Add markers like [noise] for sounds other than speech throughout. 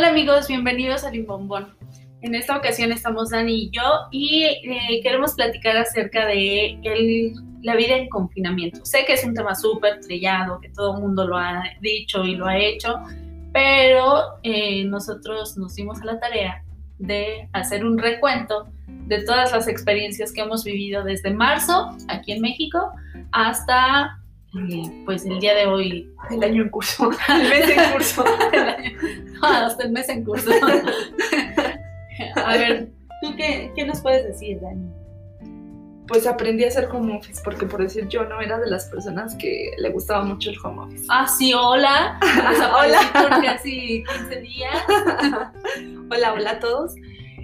Hola amigos, bienvenidos a Limbombón. En esta ocasión estamos Dani y yo y eh, queremos platicar acerca de la vida en confinamiento. Sé que es un tema súper trillado, que todo el mundo lo ha dicho y lo ha hecho, pero eh, nosotros nos dimos a la tarea de hacer un recuento de todas las experiencias que hemos vivido desde marzo aquí en México hasta eh, pues el día de hoy El año en curso, [laughs] el mes en curso. [laughs] el año- no, hasta el mes en curso. [laughs] A ver, ¿tú qué, qué nos puedes decir, Dani? Pues aprendí a hacer home office porque por decir yo no era de las personas que le gustaba mucho el home office. Ah, sí, hola. Desaparecí por casi 15 días. hola, hola a todos.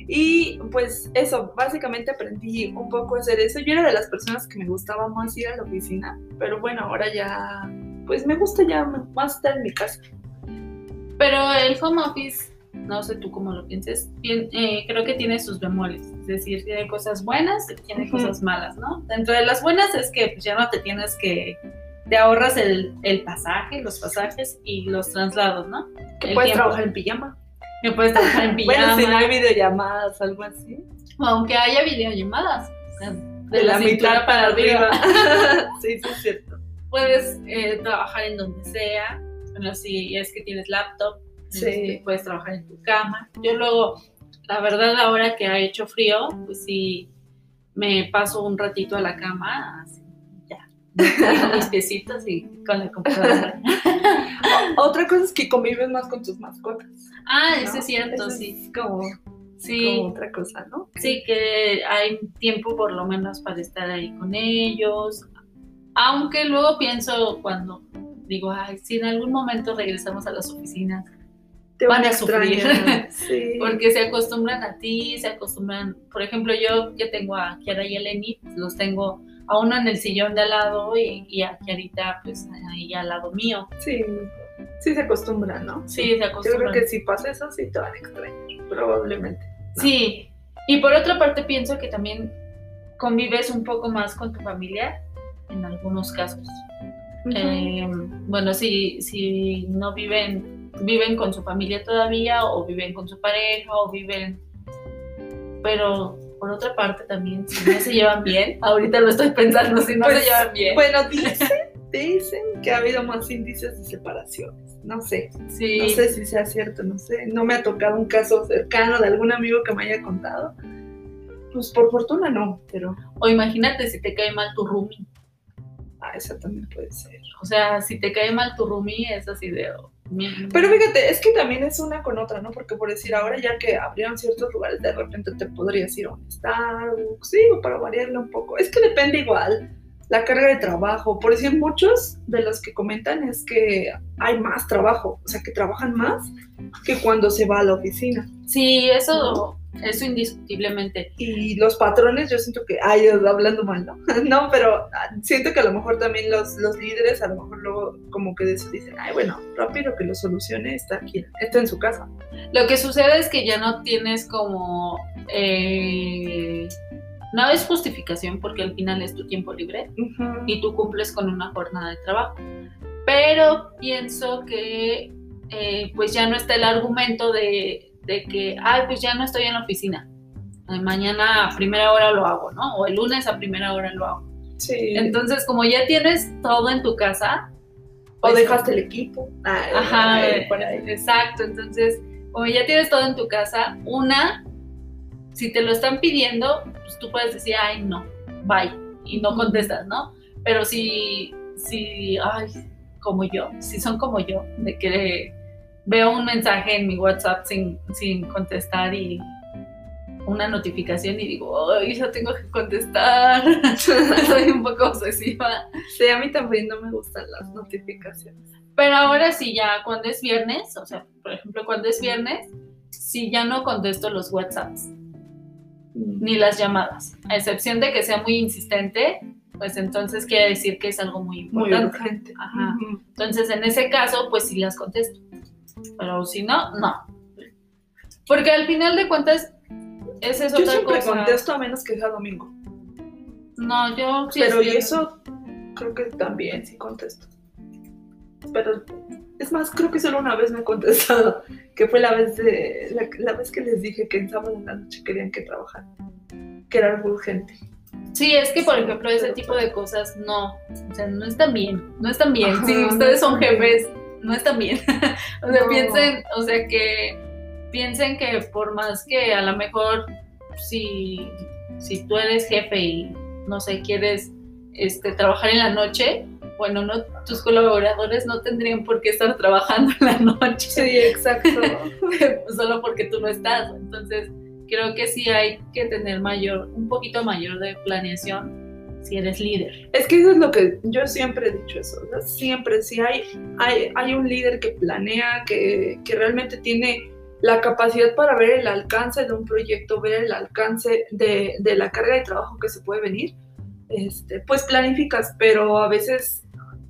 Y pues eso, básicamente aprendí un poco a hacer eso. Yo era de las personas que me gustaba más ir a la oficina, pero bueno, ahora ya, pues me gusta ya más estar en mi casa. Pero el home office, no sé tú cómo lo pienses, bien, eh, creo que tiene sus bemoles. Es decir, tiene cosas buenas y tiene Ujú. cosas malas, ¿no? Dentro de las buenas es que pues, ya no te tienes que. Te ahorras el, el pasaje, los pasajes y los traslados, ¿no? Que El puedes tiempo. trabajar en pijama. Que puedes trabajar en pijama. [laughs] Bueno, si no hay videollamadas, algo así. Aunque haya videollamadas. De, la, mitad para arriba. [laughs] [laughs] sí, sí, es cierto. Puedes eh, trabajar en donde sea. Bueno, si es que tienes laptop, Sí. puedes trabajar en tu cama. Yo luego, la verdad, ahora que ha hecho frío, pues sí, me paso un ratito a la cama, así, ya. Con mis piecitos y con la computadora. [laughs] Otra cosa es que convives más con tus mascotas. Ah, ¿no? eso es cierto, Eso sí. Es como, Sí, como otra cosa, ¿no? sí, que hay tiempo por lo menos para estar ahí con ellos. Aunque luego pienso cuando digo, ay, si en algún momento regresamos a las oficinas, Te Van a sufrir. [laughs] Sí. porque se acostumbran a ti, se acostumbran, por ejemplo, yo que tengo a Kiara y a Lenny, pues los tengo a uno en el sillón de al lado y, y a Kiarita pues ahí al lado mío. Sí, sí se acostumbra, ¿no? Sí, se Yo acostumbran. creo que si pasa eso, sí te van a extrañar, probablemente. Sí, y por otra parte pienso que también convives un poco más con tu familia en algunos casos. Eh, bueno, si, si no viven, viven con su familia todavía o viven con su pareja o viven... Pero por otra parte también, si no se llevan bien, ahorita lo estoy pensando, si no Pues, se llevan bien. Bueno, dicen, dicen que ha habido más índices de separaciones. No sé, sí, no sé si sea cierto, no sé. No me ha tocado un caso cercano de algún amigo que me haya contado. Pues por fortuna no, pero o imagínate si te cae mal tu roomie. ah, esa también puede ser. O sea, si te cae mal tu roomie es así de... oh, Pero fíjate, es que también es una con otra, ¿no? Porque por decir, ahora ya que abrieron ciertos lugares, de repente te podrías ir a un Starbucks, sí, o para variarle un poco. Es que depende igual la carga de trabajo. Por decir, muchos de los que comentan es que hay más trabajo, o sea, que trabajan más que cuando se va a la oficina. Sí, eso, eso indiscutiblemente. Y los patrones, yo siento que, ay, hablando mal, ¿no? [laughs] no, pero siento que a lo mejor también los, los líderes, a lo mejor luego como que de eso dicen, ay, bueno, rápido que lo solucione, está aquí, está en su casa. Lo que sucede es que ya no tienes como... eh, no es justificación porque al final es tu tiempo libre y tú cumples con una jornada de trabajo. Pero pienso que eh, pues ya no está el argumento de, de que, ay, pues ya no estoy en la oficina. Eh, Mañana a primera hora lo hago, ¿no? O el lunes a primera hora lo hago. Sí. Entonces, como ya tienes todo en tu casa, o pues, dejaste el equipo. Ay, Ajá, ay, por ahí. exacto. Entonces, como ya tienes todo en tu casa, una, si te lo están pidiendo, pues tú puedes decir, ay, no, bye, y no contestas, ¿no? Pero si, si, ay, como yo, si son como yo, de que veo un mensaje en mi WhatsApp sin, sin contestar y una notificación y digo, ay, yo tengo que contestar, [laughs] soy un poco obsesiva. Sí, a mí también no me gustan las notificaciones. Pero ahora sí, ya cuando es viernes, o sea, por ejemplo, cuando es viernes, sí ya no contesto los WhatsApps ni las llamadas, a excepción de que sea muy insistente, pues entonces quiere decir que es algo muy Muy importante. urgente. Ajá. Entonces, en ese caso, pues sí las contesto. Pero si no, no. Porque al final de cuentas, esa es Yo otra siempre cosa. contesto a menos que sea domingo. No, yo sí pero y eso creo que también sí contesto. Pero Es más, creo que solo una vez me ha contestado, que fue la vez de la, la vez que les dije que en sábado en la noche querían que trabajar, que era algo urgente. Sí, es que por ejemplo ese tipo de cosas no, o sea, no están bien, no están bien. Ajá, si ustedes son jefes, no están bien. [laughs] o sea, No. piensen, o sea, que piensen que por más que a lo mejor si, si tú eres jefe y no sé, quieres este, trabajar en la noche, bueno, no, tus colaboradores no tendrían por qué estar trabajando en la noche Sí, exacto. [laughs] solo porque tú no estás. Entonces, creo que sí hay que tener mayor, un poquito mayor de planeación si eres líder. Es que eso es lo que yo siempre he dicho eso, o sea, siempre, si hay, hay, hay un líder que planea, que, que realmente tiene la capacidad para ver el alcance de un proyecto, ver el alcance de, de la carga de trabajo que se puede venir, este, pues planificas, pero a veces,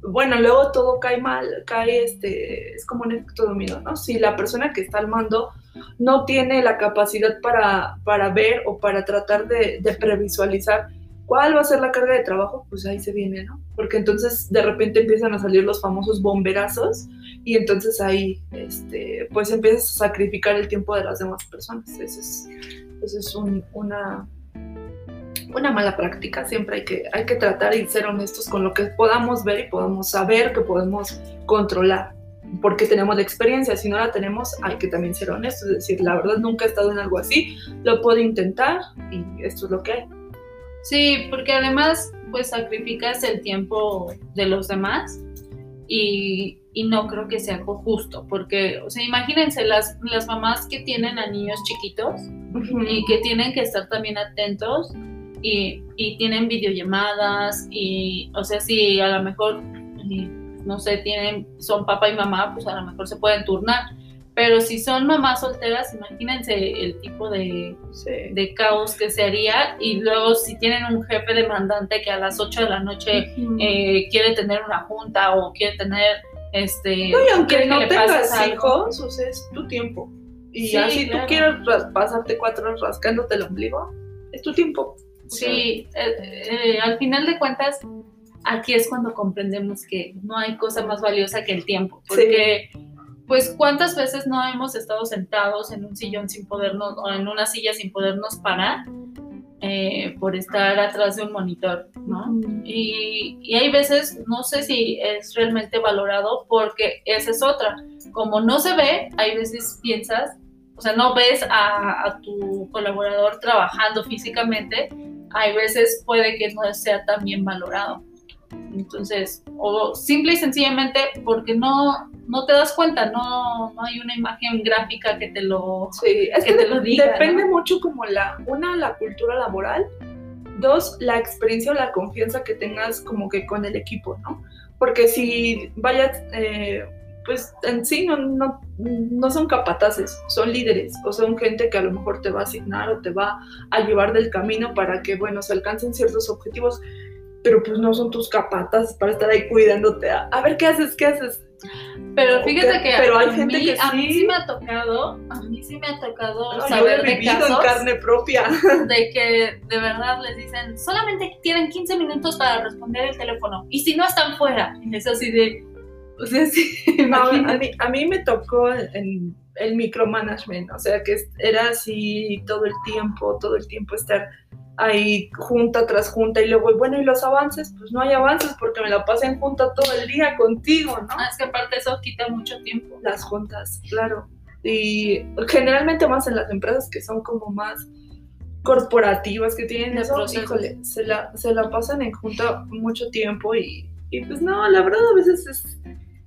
bueno, luego todo cae mal, cae, este, es como un efecto dominó, ¿no? Si la persona que está al mando no tiene la capacidad para, para ver o para tratar de, previsualizar cuál va a ser la carga de trabajo, pues ahí se viene, ¿no? Porque entonces de repente empiezan a salir los famosos bomberazos y entonces ahí, este, pues empiezas a sacrificar el tiempo de las demás personas. Eso es, eso es un- una, una mala práctica. Siempre hay que, hay que tratar y ser honestos con lo que podamos ver y podamos saber que podemos controlar. Porque tenemos la experiencia, si no la tenemos, hay que también ser honestos, es decir, la verdad nunca he estado en algo así, lo puedo intentar y esto es lo que hay. Sí, porque además, pues sacrificas el tiempo de los demás y, y no creo que sea algo justo, porque, o sea, imagínense las, las mamás que tienen a niños chiquitos y que tienen que estar también atentos y, y tienen videollamadas y, o sea, si a lo mejor, no sé, tienen, son papá y mamá, pues a lo mejor se pueden turnar. Pero si son mamás solteras, imagínense el tipo de, Sí. de caos que se haría y luego si tienen un jefe demandante que a las 8 de la noche eh, quiere tener una junta o quiere tener este No, y aunque no tengas hijos, o sea, es tu tiempo. Y Sí, así claro. tú quieres ras- pasarte cuatro horas rascándote el ombligo, es tu tiempo. Sí, eh, eh, al final de cuentas, aquí es cuando comprendemos que no hay cosa más valiosa que el tiempo, porque pues cuántas veces no hemos estado sentados en un sillón sin podernos, o en una silla sin podernos parar eh, por estar atrás de un monitor, ¿no? Y, y hay veces, no sé si es realmente valorado porque esa es otra. Como no se ve, hay veces piensas, o sea, no ves a, a tu colaborador trabajando físicamente, hay veces puede que no sea tan bien valorado. Entonces, o simple y sencillamente porque no, no te das cuenta, no, no hay una imagen gráfica que te lo... Sí, es que que, te lo diga, depende ¿no? mucho como la, una, la cultura laboral, dos, la experiencia o la confianza que tengas como que con el equipo, ¿no? Porque si vayas, eh, pues en sí no, no, no son capataces, son líderes o son gente que a lo mejor te va a asignar o te va a llevar del camino para que, bueno, se alcancen ciertos objetivos, pero pues no son tus capataces para estar ahí cuidándote. A, a ver qué haces, qué haces. Pero fíjate que pero a, hay gente mí, que a mí sí. sí me ha tocado, a mí sí me ha tocado No, yo saber he de vivido casos en carne propia. [laughs] de que de verdad les dicen, solamente tienen 15 minutos para responder el teléfono y si no están fuera, y es así de, o sea, sí, [laughs] No, a, mí, a mí me tocó en el micromanagement, o sea que era así todo el tiempo, todo el tiempo estar ahí junta tras junta y luego, bueno, ¿y los avances? Pues no hay avances porque me la pasé en junta todo el día contigo, ¿no? Ah, es que aparte eso quita mucho tiempo. Las juntas, claro. Y generalmente más en las empresas que son como más corporativas, que tienen eso, híjole, se la, se la pasan en junta mucho tiempo y, y pues no, la verdad a veces es...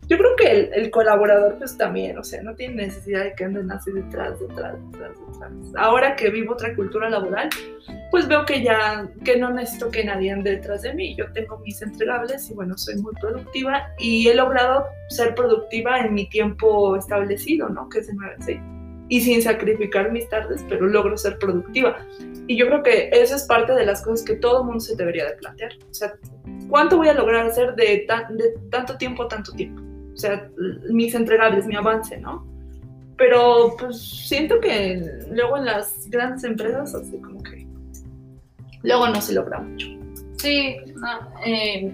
Yo creo que el, colaborador pues también, o sea, no tiene necesidad de que anden así detrás, detrás, detrás, detrás. Ahora que vivo otra cultura laboral, pues veo que ya, que no necesito que nadie ande detrás de mí. Yo tengo mis entregables y bueno, soy muy productiva y he logrado ser productiva en mi tiempo establecido, ¿no? Que 9 a 6. Y sin sacrificar mis tardes, pero logro ser productiva. Y yo creo que eso es parte de las cosas que todo mundo se debería de plantear. O sea, ¿cuánto voy a lograr hacer de, tan- de tanto tiempo tanto tiempo? O sea, mis entregables, mi avance, ¿no? Pero pues siento que luego en las grandes empresas así como que luego no se logra mucho. Sí, no, eh,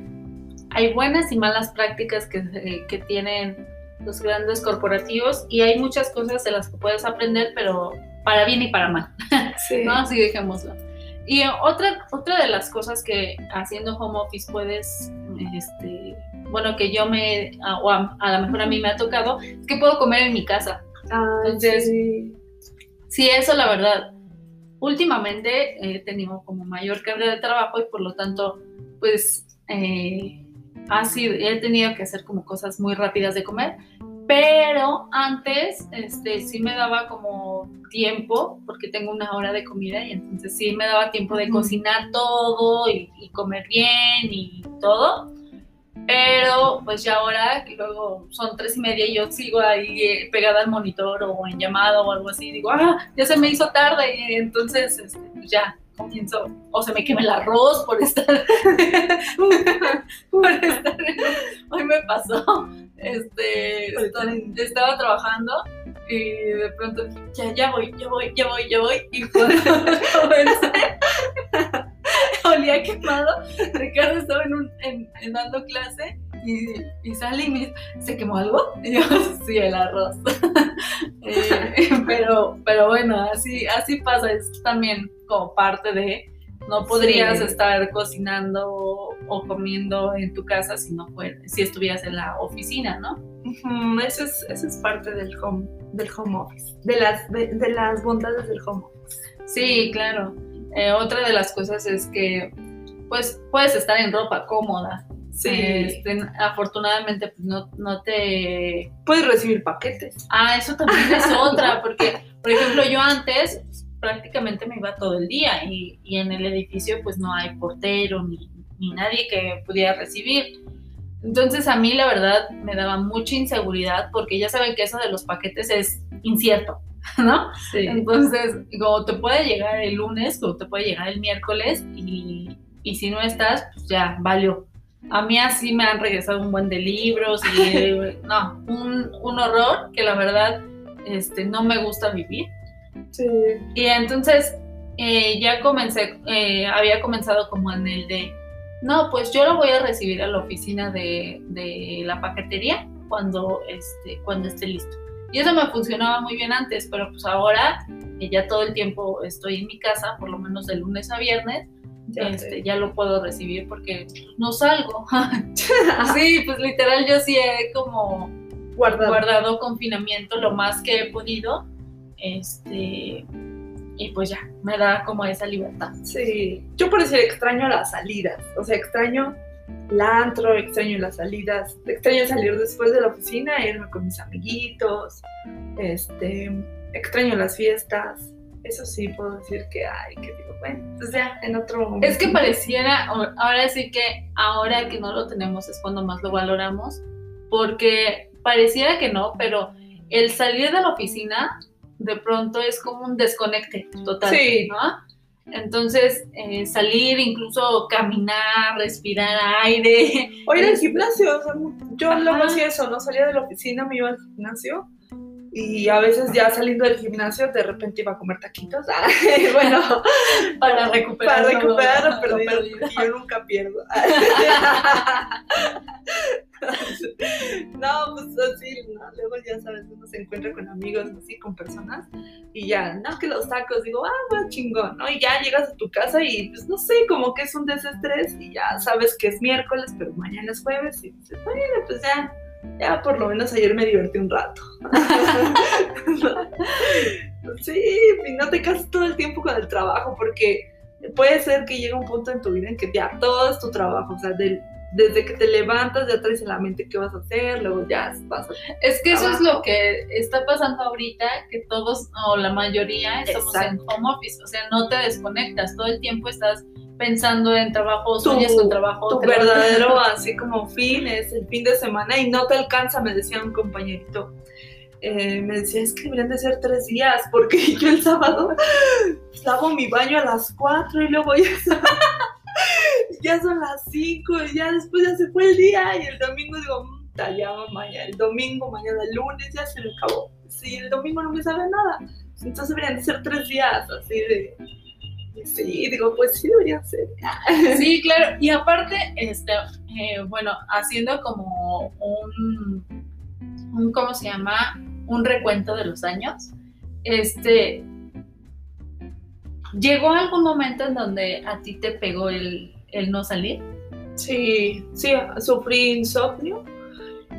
hay buenas y malas prácticas que, se- que tienen los grandes corporativos y hay muchas cosas de las que puedes aprender, pero para bien y para mal. [laughs] Sí. ¿no? Así dejémoslo. Y otra, otra de las cosas que haciendo home office puedes, este, bueno, que yo me, a- o a, a lo mejor a mí me ha tocado, es que puedo comer en mi casa. Ay, Entonces, sí. Sí, eso la verdad. Últimamente he tenido como mayor carga de trabajo y por lo tanto, pues, eh, ha sido- he tenido que hacer como cosas muy rápidas de comer. Pero antes, este, sí me daba como tiempo, porque tengo una hora de comida y entonces sí me daba tiempo de cocinar todo y, y comer bien y todo. Pero pues ya ahora, que luego son tres y media y yo sigo ahí eh, pegada al monitor o en llamada o algo así, digo, ah, ya se me hizo tarde y entonces este, pues ya comienzo, o se me quema el arroz por estar, [laughs] por estar, hoy me pasó, este, estaba trabajando y de pronto, ya, ya voy, ya voy, ya voy, ya voy, y [laughs] cuando comencé, olía quemado, Ricardo estaba en, un, en, en dando clase y, y sale y me dice, ¿se quemó algo? Y yo, [laughs] sí, el arroz. [laughs] Eh, pero, pero bueno, así, así pasa, es también como parte de, no podrías Sí. estar cocinando o comiendo en tu casa si no fuera, si estuvieras en la oficina, ¿no? Eso es, eso es parte del home, del home office, de las, de, de las bondades del home office. Sí, claro. Eh, otra de las cosas es que pues puedes estar en ropa cómoda. Este, afortunadamente pues, no, no te... Puedes recibir paquetes. Ah, eso también es [laughs] otra, porque por ejemplo yo antes prácticamente me iba todo el día y, y en el edificio pues no hay portero ni, ni nadie que pudiera recibir. Entonces a mí la verdad me daba mucha inseguridad porque ya saben que eso de los paquetes es incierto, [laughs] ¿no? Sí. Entonces, como te puede llegar el lunes o te puede llegar el miércoles y, y si no estás, pues ya, valió. A mí así me han regresado un buen de libros y [laughs] eh, no, un, un horror que la verdad este, no me gusta vivir. Sí. Y entonces eh, ya comencé, eh, había comenzado como en el de, no, pues yo lo voy a recibir a la oficina de, de la paquetería cuando, este, cuando esté listo. Y eso me funcionaba muy bien antes, pero pues ahora que ya todo el tiempo estoy en mi casa, por lo menos de lunes a viernes, Ya este, ya lo puedo recibir porque no salgo. [laughs] sí, pues literal yo sí he como Guardado. guardado confinamiento lo más que he podido. Este, y pues ya, me da como esa libertad. Sí. Yo por decir extraño las salidas. O sea, extraño antro, extraño las salidas. Extraño salir después de la oficina, irme con mis amiguitos. Este, extraño las fiestas. Eso sí puedo decir que, ay, que digo, bueno, pues ya, en otro momento. Es que pareciera, ahora sí que ahora que no lo tenemos es cuando más lo valoramos, porque pareciera que no, pero el salir de la oficina de pronto es como un desconecte total, Sí. ¿no? Entonces, eh, salir, incluso caminar, respirar aire. O ir al gimnasio, o sea, yo Ajá. luego hacía eso, ¿no? Salía de la oficina, me iba al gimnasio y a veces ya saliendo del gimnasio de repente iba a comer taquitos. [laughs] Ah, bueno, [laughs] Para recuperar, para recuperar lo- perdido, lo perdido. porque yo nunca pierdo. [laughs] no, pues así, ¿no? luego ya sabes, uno se encuentra con amigos, así, con personas, y ya, no, que los tacos, digo, ah, pues chingón, ¿no? Y ya llegas a tu casa y, pues no sé, como que es un desestrés, y ya sabes que es miércoles, pero mañana es jueves, y dices, bueno, pues ya, ya por lo menos ayer me divertí un rato. [laughs] sí, y no te casas todo el tiempo con el trabajo, porque puede ser que llegue un punto en tu vida en que ya todo es tu trabajo, o sea, del- desde que te levantas ya traes en la mente qué vas a hacer, luego ya vas a... Es que eso es lo que está pasando ahorita, que todos o la mayoría estamos Exacto. en home office, o sea, no te desconectas, todo el tiempo estás pensando en trabajo, sueñas con trabajo. Tu verdadero [laughs] así como fin es el fin de semana y no te alcanza, me decía un compañerito. Eh, me decía, es que deberían de ser tres días, porque [laughs] yo el sábado lavo mi baño a las cuatro y luego ya, [laughs] ya son las cinco y ya después ya se fue el día y el domingo digo, "Mm, ya mañana, el domingo, mañana el lunes ya se me acabó. Sí, el domingo no me sabe nada. Entonces deberían de ser tres días, así de... Sí, digo, pues sí deberían ser. [laughs] Sí, claro. Y aparte, este, eh, bueno, haciendo como un, un, ¿cómo se llama? Un recuento de los años. Este, ¿llegó algún momento en donde a ti te pegó el, el no salir? Sí, sí, sufrí insomnio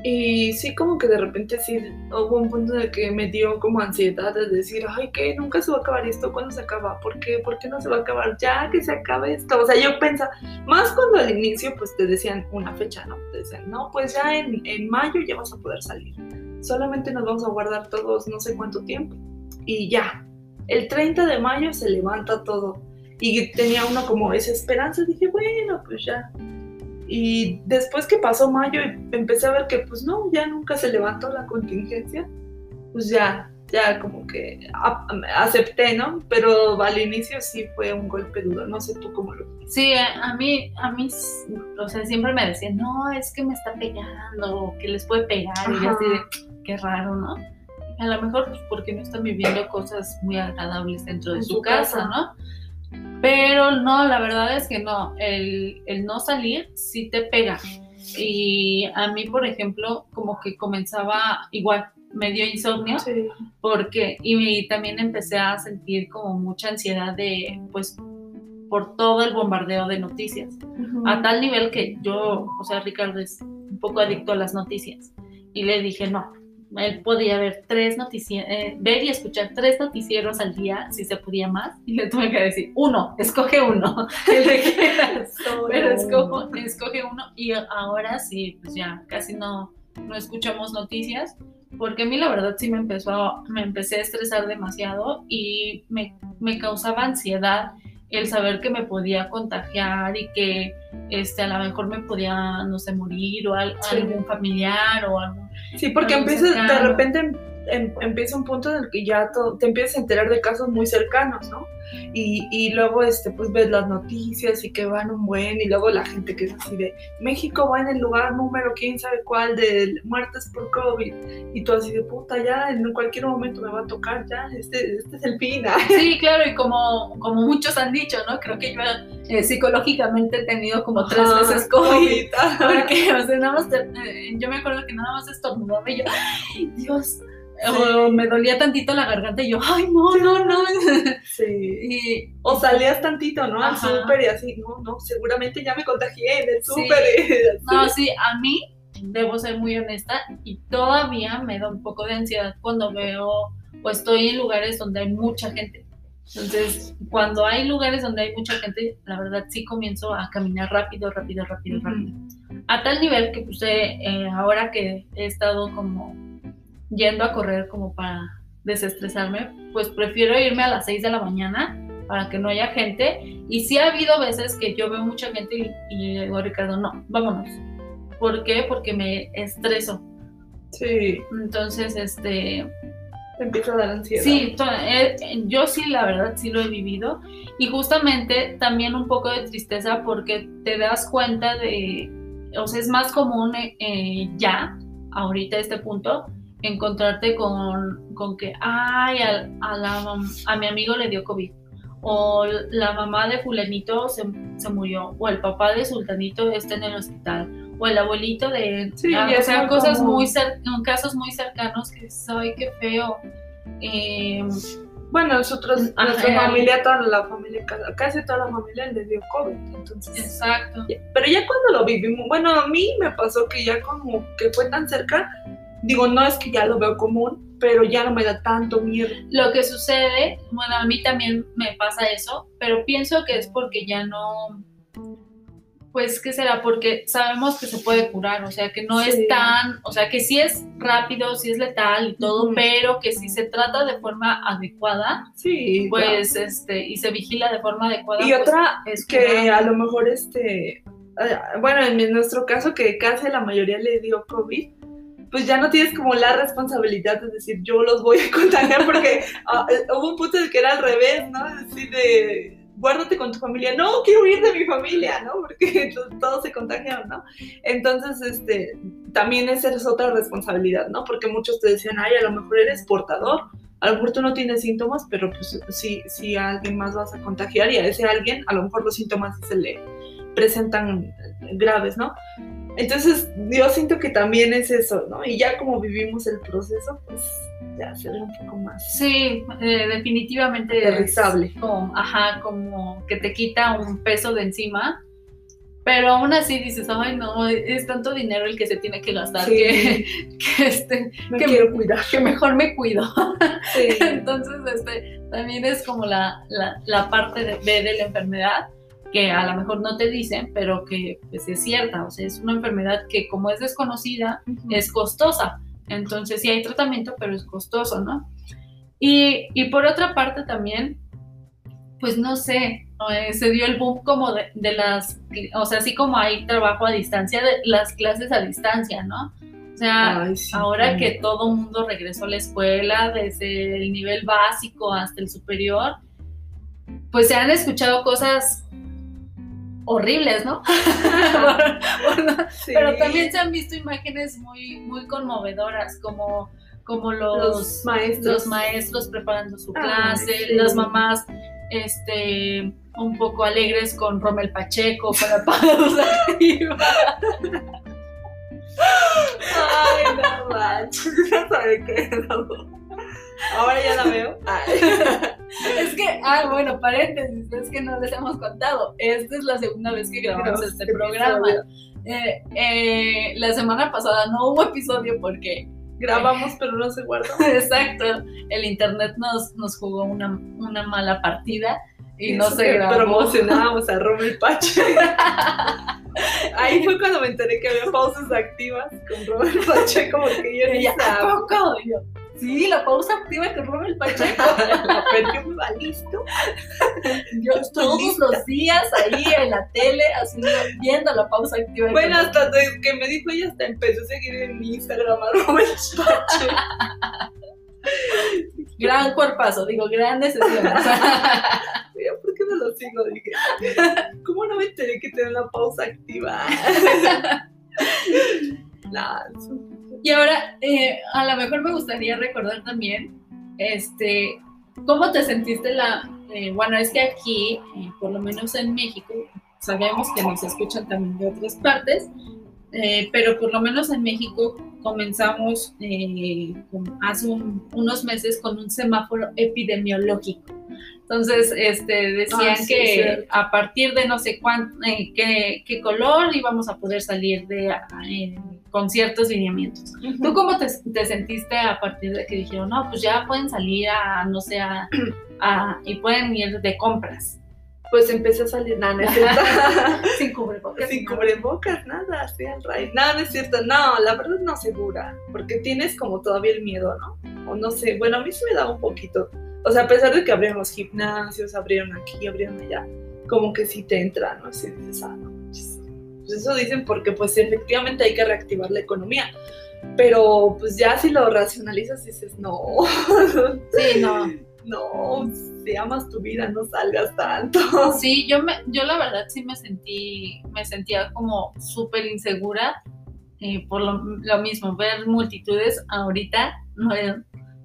y sí, como que de repente sí hubo un punto en el que me dio como ansiedad de decir, ay, que nunca se va a acabar esto, ¿cuándo se acaba? ¿Por qué? ¿Por qué no se va a acabar? Ya que se acabe esto. O sea, yo pensaba, más cuando al inicio pues te decían una fecha, ¿no? Te decían, no, pues ya en, en mayo ya vas a poder salir. Solamente nos vamos a guardar todos no sé cuánto tiempo. Y ya, el 30 de mayo se levanta todo. Y tenía uno como esa esperanza, dije, bueno, pues ya, y después que pasó mayo, empecé a ver que pues no, ya nunca se levantó la contingencia. Pues ya, ya como que acepté, ¿no? Pero al inicio sí fue un golpe duro. No sé tú cómo lo Sí, a, mí, a mí, o sea, siempre me decían, no, es que me está pegando, que les puede pegar. Y así de, qué raro, ¿no? A lo mejor pues, porque no están viviendo cosas muy agradables dentro de su, casa, ¿no? Pero no, la verdad es que no, el, no salir sí te pega. Y a mí, por ejemplo, como que comenzaba igual, medio insomnio, porque, y también empecé a sentir como mucha ansiedad de, pues, por todo el bombardeo de noticias, a tal nivel que yo, o sea, Ricardo es un poco adicto a las noticias, y le dije, no, él podía ver tres noticieros, eh, ver y escuchar tres noticieros al día, si se podía más, y le tuve que decir, uno, escoge uno, [laughs] [laughs] pero escojo, escoge uno, y ahora sí, pues ya casi no, no escuchamos noticias, porque a mí la verdad sí me empezó, me empecé a estresar demasiado y me, me causaba ansiedad el saber que me podía contagiar y que este, a lo mejor me podía, no sé, morir o algún familiar o algo. Sí, porque empieza, de repente em, empieza un punto en el que ya te empiezas a enterar de casos muy cercanos, ¿no? Y, y, luego este, pues ves las noticias y que van un buen, y luego la gente que es así de México va en el lugar número quién sabe cuál de muertes por COVID, y tú así de puta, ya en cualquier momento me va a tocar, ya, este, este es el fin. Sí, claro, y como, como muchos han dicho, ¿no? Creo que yo eh, psicológicamente he tenido como tres veces COVID, porque o sea, nada más, eh, yo me acuerdo que nada más estornudaba y yo, Dios, o me dolía tantito la garganta y yo, ay, no, no, no. Sí. [laughs] o salías tantito, ¿no? Al súper y así, no, no, seguramente ya me contagié en el súper. [laughs] No, sí, a mí, debo ser muy honesta, y todavía me da un poco de ansiedad cuando veo o estoy en lugares donde hay mucha gente. Entonces, cuando hay lugares donde hay mucha gente, la verdad sí comienzo a caminar rápido, rápido, rápido, rápido. A tal nivel que pues eh, ahora que he estado como yendo a correr como para desestresarme, pues prefiero irme a las 6 de la mañana para que no haya gente. Y sí ha habido veces que yo veo mucha gente y, le digo, Ricardo, no, vámonos. ¿Por qué? Porque me estreso. Sí. Entonces, este... Te empieza a dar ansiedad. Sí, eh, yo sí, la verdad, sí lo he vivido. Y justamente también un poco de tristeza porque te das cuenta de, o sea, es más común eh, ya, ahorita a este punto, encontrarte con, con que, ay, a, a, la, a mi amigo le dio COVID, o la mamá de fulanito se, se, murió, o el papá de sultanito está en el hospital, o el abuelito de... Sí, ah, o sea, cosas muy casos muy cercanos que soy qué feo. Eh, bueno, nosotros, a nuestra familia, toda la familia, casi toda la familia le dio COVID, entonces. Exacto. Pero ya cuando lo vivimos, bueno, a mí me pasó que ya como que fue tan cerca, Digo, no es que ya lo veo común, pero ya no me da tanto miedo. Lo que sucede, bueno, a mí también me pasa eso, pero pienso que es porque ya no, pues, ¿qué será? Porque sabemos que se puede curar, o sea, que no es tan, o sea, que sí es rápido, sí es letal y todo, pero que si se trata de forma adecuada, sí, pues, este, y se vigila de forma adecuada. Y pues, otra es que a lo mejor, este, eh, bueno, en nuestro caso que casi la mayoría le dio COVID, pues ya no tienes como la responsabilidad de decir yo los voy a contagiar porque [laughs] ah, eh, hubo un punto de que era al revés, ¿no? Decir de guárdate con tu familia, no, quiero huir de mi familia, ¿no? [laughs] Porque todos se contagiaron, ¿no? Entonces, este, también esa es otra responsabilidad, ¿no? Porque muchos te decían, ay, a lo mejor eres portador, a lo mejor tú no tienes síntomas, pero pues si, si a alguien más vas a contagiar y a ese alguien, a lo mejor los síntomas se le presentan graves, ¿no? Entonces, yo siento que también es eso, ¿no? Y ya como vivimos el proceso, pues ya se ve un poco más. Sí, eh, definitivamente. Aterrizable. Como, ajá, como que te quita un peso de encima. Pero aún así dices, ay, no, es tanto dinero el que se tiene que gastar Sí. que, [laughs] que, este, Me que, quiero cuidar. que mejor me cuido. Sí. [laughs] Entonces, este, también es como la, la, la parte de, B de la enfermedad que a lo mejor no te dicen, pero que pues, es cierta. O sea, es una enfermedad que como es desconocida, es costosa. Entonces sí hay tratamiento, pero es costoso, ¿no? Y, y por otra parte también, pues no sé, eh, se dio el boom como de, de las, o sea, así como hay trabajo a distancia, de las clases a distancia, ¿no? O sea, Ay, sí. ahora que todo mundo regresó a la escuela, desde el nivel básico hasta el superior, pues se han escuchado cosas horribles, [laughs] ¿no? Sí. Pero también se han visto imágenes muy, muy conmovedoras, como, como los, los maestros. los maestros preparando su Ay, clase, sí. las mamás este, un poco alegres con Rommel Pacheco, la pausa activa. Ay, no manches. [laughs] Sabe qué. Ahora ya la veo. Ay. Es que, ah, bueno, paréntesis, es que no les hemos contado. Esta es la segunda vez que grabamos este programa. Eh, eh, la semana pasada no hubo episodio porque Grabamos, pero no se guardó. [laughs] Exacto, el internet nos, nos jugó una, una mala partida y no se grabó. Promocionábamos a Rommel Pache. [laughs] Ahí fue cuando me enteré que había pausas activas con Rommel Pacheco, porque yo ni ella, ¿a sabía. poco? Yo, sí, la pausa activa que roba el Pacheco. [laughs] La perdió me va listo. Yo todos lista. los días ahí en la tele, haciendo, viendo la pausa activa. Bueno, hasta que me dijo ella, hasta empezó a seguir en mi Instagram a Rommel Pache. Gran cuerpazo, digo, grandes [laughs] sesiones. [laughs] ¿por qué no lo sigo? Dije, ¿cómo no me enteré que tenía una pausa activa? Nah, Y ahora, eh, a lo mejor me gustaría recordar también, este, ¿cómo te sentiste la, eh, bueno, es que aquí, eh, por lo menos en México, sabemos que nos escuchan también de otras partes, pero por lo menos en México comenzamos con- hace un- unos meses con un semáforo epidemiológico. Entonces, este, decían Ah, sí, que a partir de no sé cuánto, eh, qué, qué color íbamos a poder salir de, con ciertos lineamientos. ¿Tú cómo te, te sentiste a partir de que dijeron, no, pues ya pueden salir a, no sé, a, a- y pueden ir de compras Pues empecé a salir, nada, no es cierto. [laughs] sin cubrebocas? Sin cubrebocas, nada, así al raíz. No, no es cierto, no, la verdad no segura, porque tienes como todavía el miedo, ¿no? O no sé, bueno, a mí sí me da un poquito. O sea, a pesar de que abrieron los gimnasios, abrieron aquí, abrieron allá, como que sí te entra, ¿no? Así dices, ah, no. Pues eso dicen porque pues efectivamente hay que reactivar la economía. Pero pues ya si lo racionalizas dices, no, [laughs] Sí, no. no, si amas tu vida no salgas tanto. [laughs] Sí, yo, me, yo la verdad sí me sentí, me sentía como súper insegura eh, por lo, lo mismo, ver multitudes ahorita, no,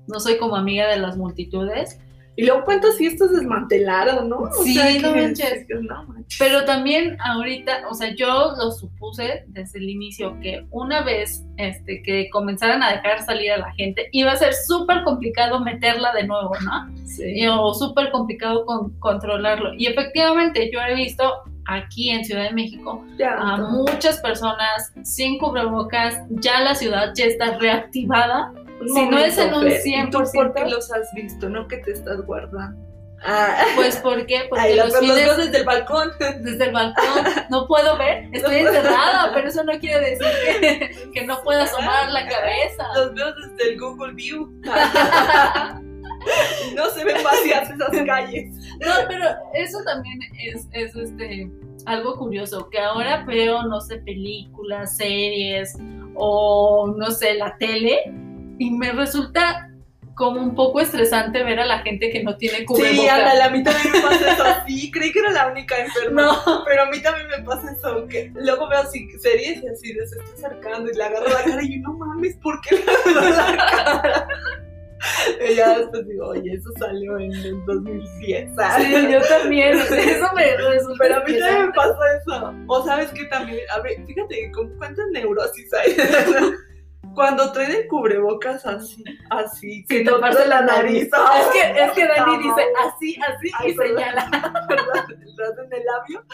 no soy como amiga de las multitudes, Y luego cuántas fiestas desmantelaron, ¿no? O Sí, sea, no manches. que no manches. Pero también ahorita, o sea, yo lo supuse desde el inicio que una vez este, que comenzaran a dejar salir a la gente, iba a ser súper complicado meterla de nuevo, ¿no? Sí. O súper complicado con, controlarlo. Y efectivamente yo he visto aquí en Ciudad de México Ya, a muchas personas sin cubrebocas, ya la ciudad ya está reactivada. Si no es en un Fer, ¿y tú 100%? ¿Por qué los has visto? ¿No que te estás guardando? Ah, [laughs] Pues ¿por qué? Porque ay, los los fines veo desde el balcón. [laughs] desde el balcón [laughs] no puedo ver, estoy encerrada, pero eso no quiere decir que, que no pueda asomar la cabeza. Los veo desde el Google View. no se ven vacías esas calles. No, pero eso también es, es este algo curioso, que ahora veo, no sé, películas, series o no sé, la tele y me resulta como un poco estresante ver a la gente que no tiene Sí, cubrebocas. ándale, a mí también me pasa eso. Sí, creí que era la única enferma. No, Pero a mí también me pasa eso, que luego veo así series y así se está acercando y le agarro la cara y yo, no mames, ¿por qué le agarro la cara? [laughs] Y ya después digo, oye, eso salió en el 2010. Sí, yo también. [laughs] Eso me resulta. Pero a mí también me pasa eso. O sabes que también, a ver, fíjate con cuántas neurosis hay. [laughs] Cuando traen el cubrebocas así, así, que no taparse la nariz. Es que, es que Dani dice así, así Ay, y perdón. señala. brazo [laughs] en el labio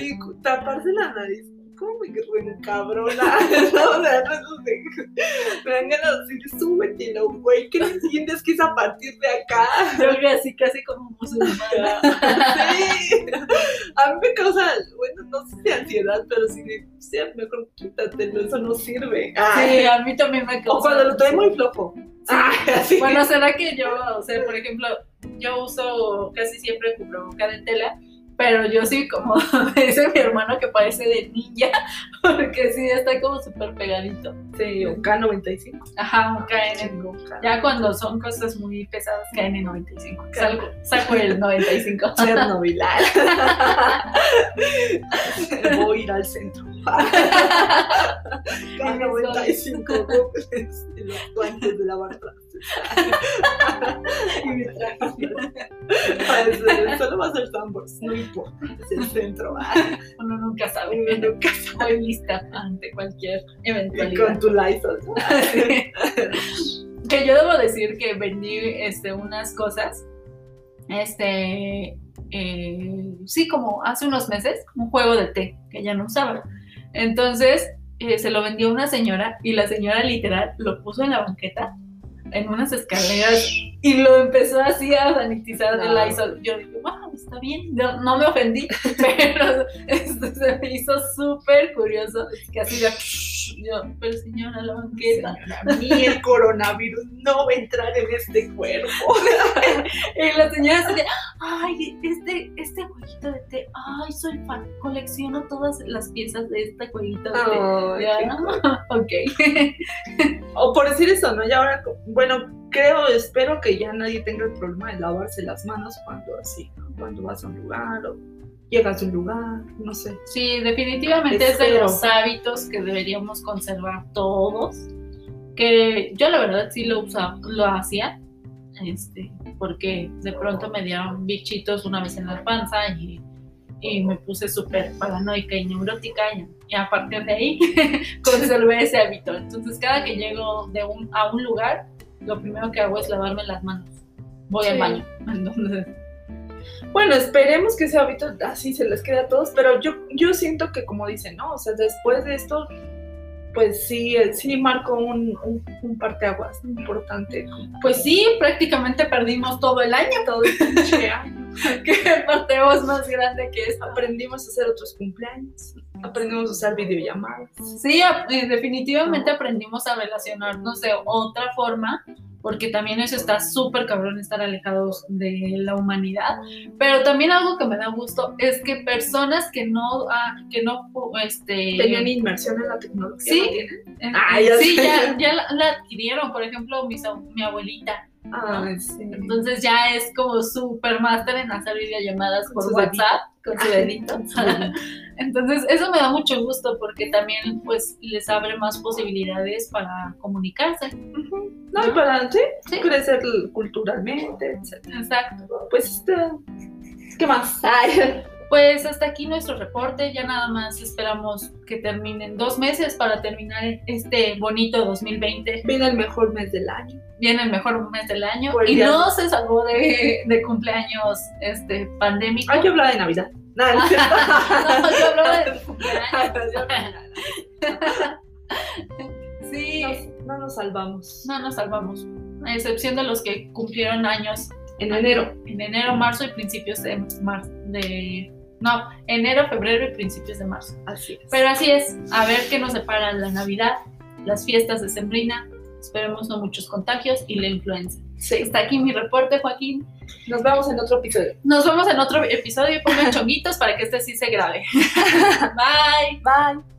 y taparse la nariz. ¿Cómo me encabrona? No, me dan ganas de decir, súbetelo, güey, ¿qué no entiendes que es a partir de acá? Yo que así, casi como musulmana. Sí. A mí me causa, bueno, no sé si ansiedad, pero si me sí, mejor quítatelo, eso no sirve. Sí, a mí también me causa. o cuando lo trae muy flojo. Ay, así. Bueno, será que yo, o sea, por ejemplo, yo uso casi siempre cubreboca de tela, pero yo sí, como [laughs] dice mi hermano, que parece de ninja, [laughs] porque sí está como súper pegadito. sí, o K95. Ajá, caen en. Chingo, K. Ya cuando son cosas muy pesadas, caen en 95. Salgo, saco el 95. [laughs] Chernobyl. Voy a ir al centro. K95 Robles, los guantes de lavar trastes. [laughs] Y me traje. Ah, [laughs] eso- Solo va a ser Sambors, no importa, es el centro. [laughs] Uno nunca sabe. Uno nunca Voy lista ante cualquier eventualidad. con tu Lysol. que yo debo decir que vendí este, unas cosas, este, eh, sí, como hace unos meses, un juego de té que ya no usaba. Entonces, eh, se lo vendió una señora y la señora literal lo puso en la banqueta, en unas escaleras, y lo empezó así a sanitizar de No. Lysol. Yo dije, wow, está bien, no, no me ofendí, [laughs] pero [laughs] esto se me hizo súper curioso, que así de, yo, pero señora, la banqueta. A mí el coronavirus no va a entrar en este cuerpo. [laughs] Y la señora así de, ay, este, este jueguito de té, ay, soy fan, colecciono todas las piezas de este jueguito de té. Ya, qué [laughs] ok. [laughs] O por decir eso, ¿no? Y ahora, bueno, creo, espero que ya nadie tenga el problema de lavarse las manos cuando así, ¿no? Cuando vas a un lugar o llegas a un lugar, no sé. Sí, definitivamente es de los hábitos que deberíamos conservar todos. Que yo la verdad sí lo usaba, lo hacía, este, porque de pronto me dieron bichitos una vez en la panza y, y me puse súper paranoica y neurótica y, y a partir de ahí [laughs] conservé ese hábito. Entonces cada que llego de un, a un lugar, lo primero que hago es lavarme las manos. Voy al Sí. baño. [laughs] Entonces, Bueno, esperemos que ese hábito así se les quede a todos, pero yo, yo siento que como dicen, ¿no? O sea, después de esto, pues sí, eh, sí marcó un, un, un parteaguas importante. pues sí, prácticamente perdimos todo el año. Todo el pinche año. [laughs] ¿Qué parteo es más grande que esto? Aprendimos a hacer otros cumpleaños, aprendimos a usar videollamadas. Sí, definitivamente aprendimos a relacionarnos de otra forma, porque también eso está súper cabrón estar alejados de la humanidad. Pero también algo que me da gusto es que personas que no, ah, que no, este, Tenían inmersión en la tecnología. Sí. ¿no tienen? Ah, ya sí, ya, ya la, adquirieron. Por ejemplo, mis mi abuelita. Ah, sí. Entonces ya es como súper máster en hacer videollamadas Con por su WhatsApp con su dedito. Con su dedito. [laughs] Entonces eso me da mucho gusto porque también pues les abre más posibilidades para comunicarse. No, y para Sí. crecer culturalmente, etc. Exacto. Pues, este, ¿qué más? Ay, Pues hasta aquí nuestro reporte. Ya nada más esperamos que terminen dos meses para terminar este bonito 2020. viene el mejor mes del año. Viene el mejor mes del año Por el y no se salvó de, de cumpleaños este pandémico. Ay, yo hablaba de Navidad. [laughs] No, yo hablaba de cumpleaños. [laughs] Sí, Nos- no nos salvamos. no nos salvamos. A excepción de los que cumplieron años En enero. en enero, marzo y principios de marzo. De, no, enero, febrero y principios de marzo. Así es. Pero así es, a ver qué nos separa la Navidad, las fiestas de Sembrina. Esperemos no muchos contagios y la influenza. sí. Está aquí mi reporte, Joaquín. Nos vemos en otro episodio. Nos vemos en otro episodio y pongan chonguitos para que este sí se grabe. [laughs] Bye. Bye.